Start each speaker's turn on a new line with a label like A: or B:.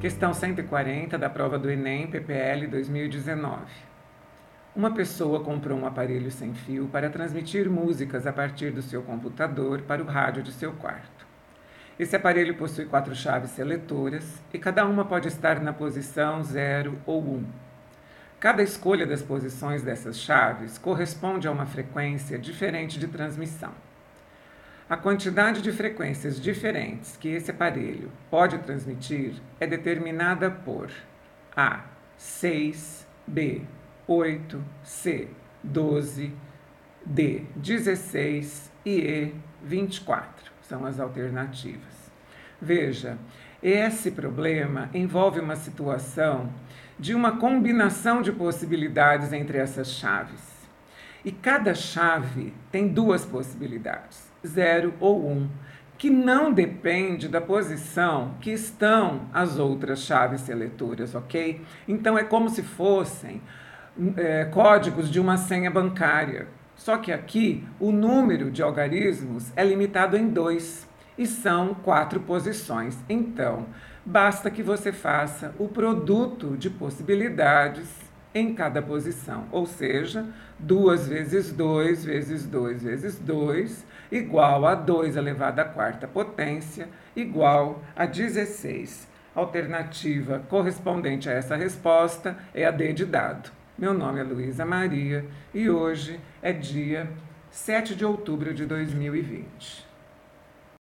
A: Questão 140 da prova do Enem PPL 2019. Uma pessoa comprou um aparelho sem fio para transmitir músicas a partir do seu computador para o rádio de seu quarto. Esse aparelho possui quatro chaves seletoras e cada uma pode estar na posição 0 ou 1. Um. Cada escolha das posições dessas chaves corresponde a uma frequência diferente de transmissão. A quantidade de frequências diferentes que esse aparelho pode transmitir é determinada por A. 6, B. 8, C. 12, D. 16 e E. 24. São as alternativas. Veja, esse problema envolve uma situação de uma combinação de possibilidades entre essas chaves. E cada chave tem duas possibilidades 0 ou 1, um, que não depende da posição que estão as outras chaves seletoras, ok? Então é como se fossem é, códigos de uma senha bancária. Só que aqui o número de algarismos é limitado em dois e são quatro posições. Então, basta que você faça o produto de possibilidades em cada posição, ou seja, 2 vezes 2 vezes 2 vezes 2 igual a 2 elevado à quarta potência igual a 16. Alternativa correspondente a essa resposta é a D de dado. Meu nome é Luísa Maria e hoje é dia 7 de outubro de 2020.